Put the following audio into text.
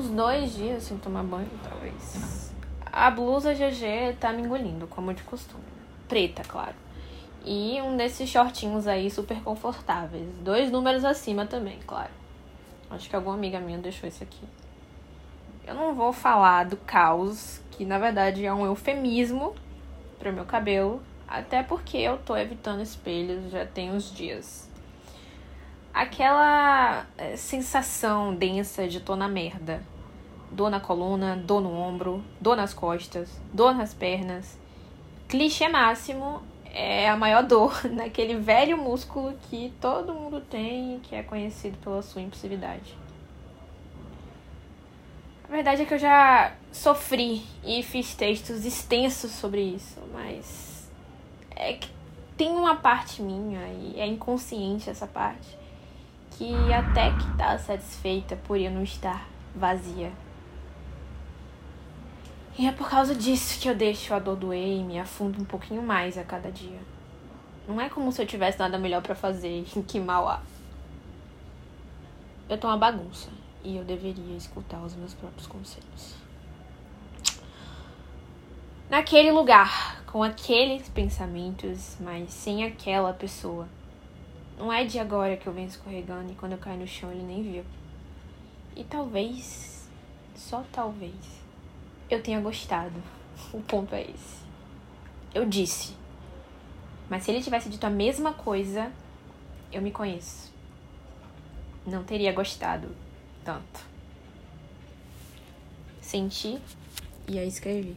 uns dois dias sem tomar banho, talvez. A blusa GG tá me engolindo, como de costume. Preta, claro. E um desses shortinhos aí super confortáveis. Dois números acima também, claro. Acho que alguma amiga minha deixou esse aqui. Eu não vou falar do caos, que na verdade é um eufemismo para meu cabelo, até porque eu tô evitando espelhos já tem uns dias. Aquela é, sensação densa de tô na merda. Dor na coluna, dor no ombro, dor nas costas, dor nas pernas. Clichê máximo é a maior dor naquele velho músculo que todo mundo tem e que é conhecido pela sua impulsividade. A verdade é que eu já sofri e fiz textos extensos sobre isso, mas é que tem uma parte minha e é inconsciente essa parte que até que tá satisfeita por eu não estar vazia. E é por causa disso que eu deixo a dor doer e me afundo um pouquinho mais a cada dia. Não é como se eu tivesse nada melhor para fazer que mal há. Eu tô uma bagunça e eu deveria escutar os meus próprios conselhos. Naquele lugar, com aqueles pensamentos, mas sem aquela pessoa. Não é de agora que eu venho escorregando e quando eu caio no chão ele nem viu. E talvez, só talvez, eu tenha gostado. O ponto é esse. Eu disse. Mas se ele tivesse dito a mesma coisa, eu me conheço. Não teria gostado tanto. Senti e aí escrevi.